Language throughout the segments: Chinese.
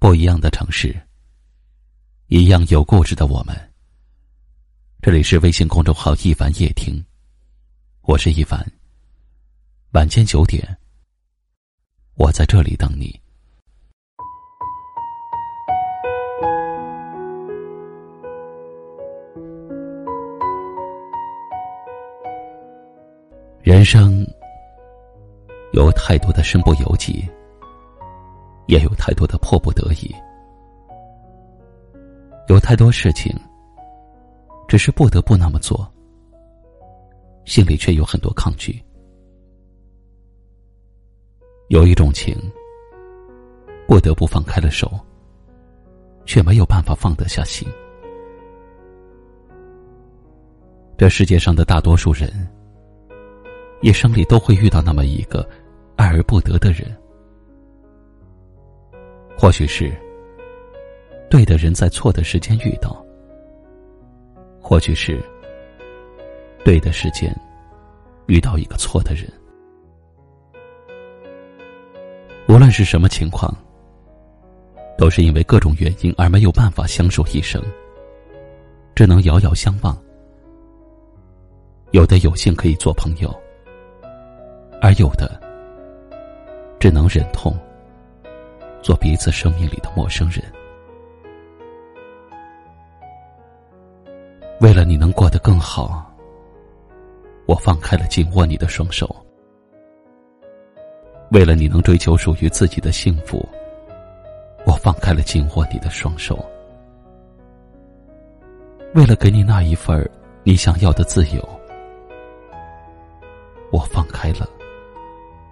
不一样的城市，一样有故事的我们。这里是微信公众号“一凡夜听”，我是一凡。晚间九点，我在这里等你。人生有太多的身不由己。也有太多的迫不得已，有太多事情，只是不得不那么做，心里却有很多抗拒。有一种情，不得不放开了手，却没有办法放得下心。这世界上的大多数人，一生里都会遇到那么一个爱而不得的人。或许是对的人在错的时间遇到，或许是对的时间遇到一个错的人。无论是什么情况，都是因为各种原因而没有办法相守一生，只能遥遥相望。有的有幸可以做朋友，而有的只能忍痛。做彼此生命里的陌生人，为了你能过得更好，我放开了紧握你的双手；为了你能追求属于自己的幸福，我放开了紧握你的双手；为了给你那一份你想要的自由，我放开了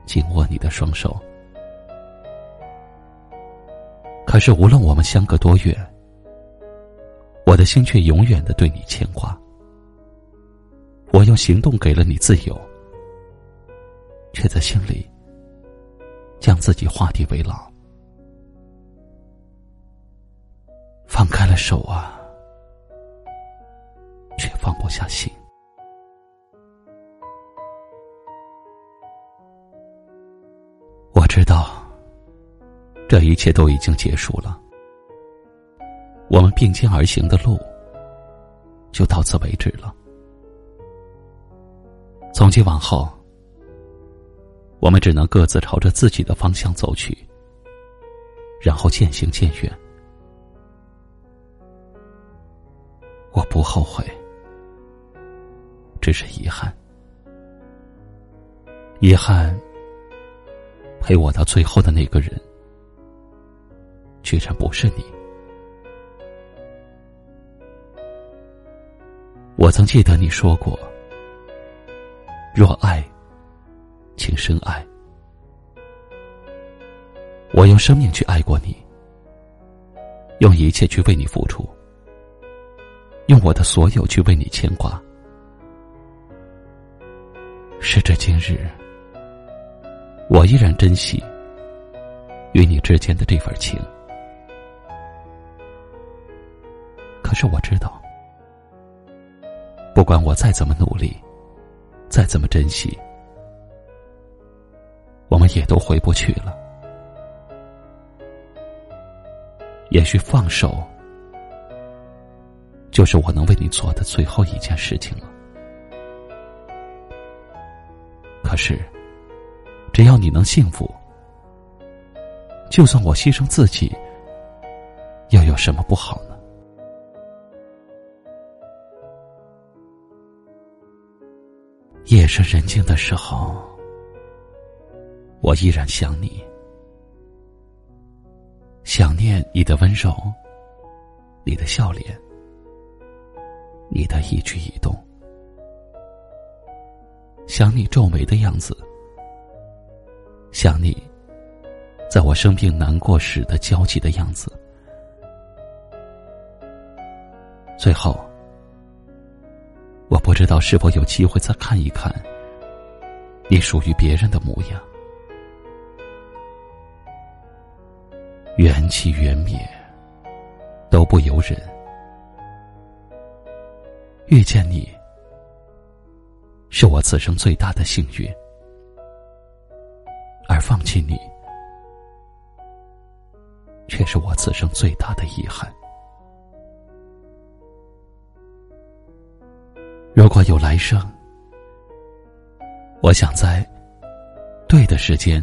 紧握你的双手。可是，无论我们相隔多远，我的心却永远的对你牵挂。我用行动给了你自由，却在心里将自己画地为牢。放开了手啊，却放不下心。这一切都已经结束了，我们并肩而行的路就到此为止了。从今往后，我们只能各自朝着自己的方向走去，然后渐行渐远。我不后悔，只是遗憾，遗憾陪我到最后的那个人。居然不是你。我曾记得你说过：“若爱，请深爱。”我用生命去爱过你，用一切去为你付出，用我的所有去为你牵挂。时至今日，我依然珍惜与你之间的这份情。可是我知道，不管我再怎么努力，再怎么珍惜，我们也都回不去了。也许放手，就是我能为你做的最后一件事情了。可是，只要你能幸福，就算我牺牲自己，又有什么不好呢？夜深人静的时候，我依然想你，想念你的温柔，你的笑脸，你的一举一动，想你皱眉的样子，想你在我生病难过时的焦急的样子，最后。我不知道是否有机会再看一看你属于别人的模样，缘起缘灭都不由人。遇见你是我此生最大的幸运，而放弃你却是我此生最大的遗憾。如果有来生，我想在对的时间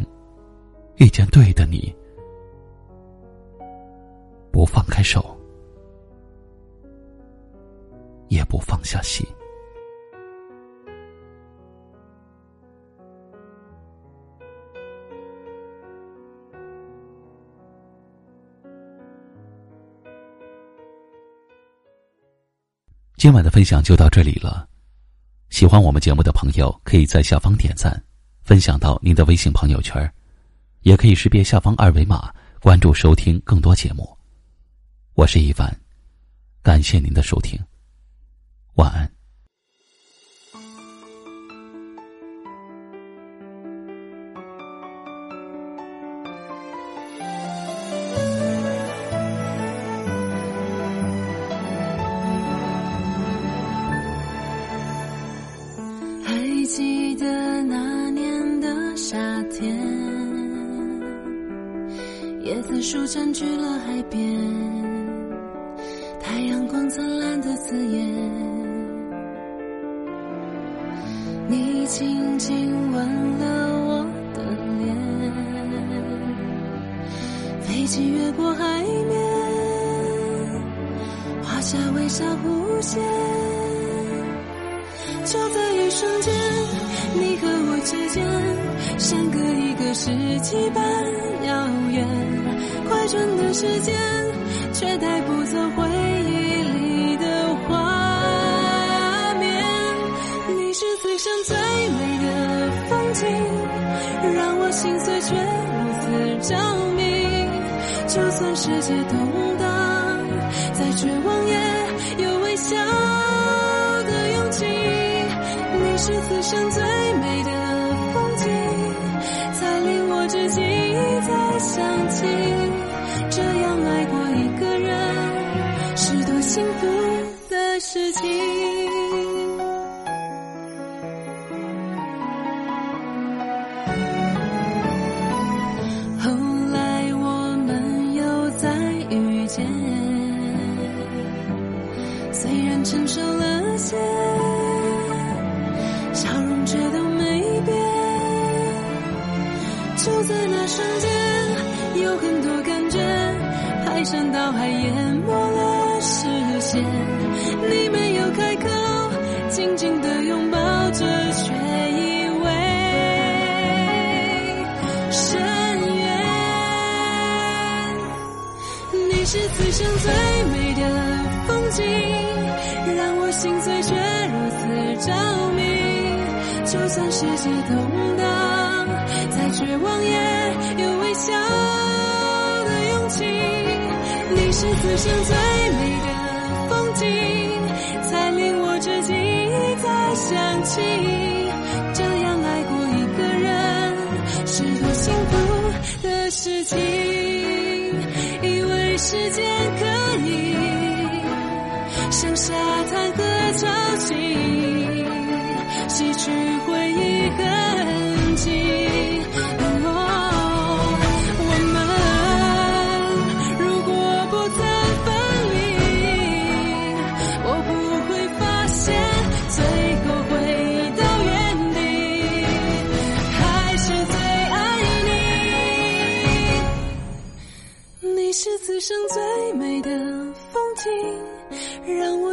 遇见对的你，不放开手，也不放下心。今晚的分享就到这里了。喜欢我们节目的朋友，可以在下方点赞，分享到您的微信朋友圈，也可以识别下方二维码关注收听更多节目。我是一凡，感谢您的收听，晚安。记得那年的夏天，椰子树占据了海边，太阳光灿烂的刺眼。你轻轻吻了我的脸，飞机越过海面，画下微笑弧线。就在一瞬间，之间，相隔一个世纪般遥远。快转的时间，却带不走回忆里的画面。你是最深最美的风景，让我心碎却如此着迷。就算世界动荡，再绝望也有微笑的勇气。你。是此生最山倒海淹没了视线。你没有开口，紧紧的拥抱着，却以为深渊。你是此生最美的风景，让我心碎却如此着迷。就算世界动荡，再绝望也有微笑的勇气。是此生最美的风景，才令我至今一再想起，这样爱过一个人是多幸福的事情。以为时间可以像沙滩和潮汐。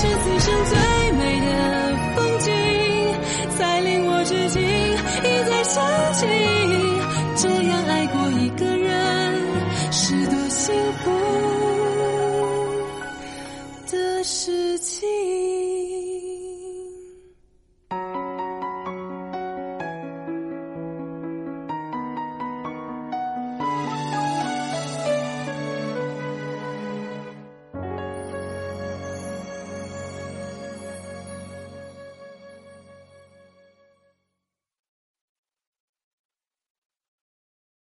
是此生最美的风景，才令我至今一再想起。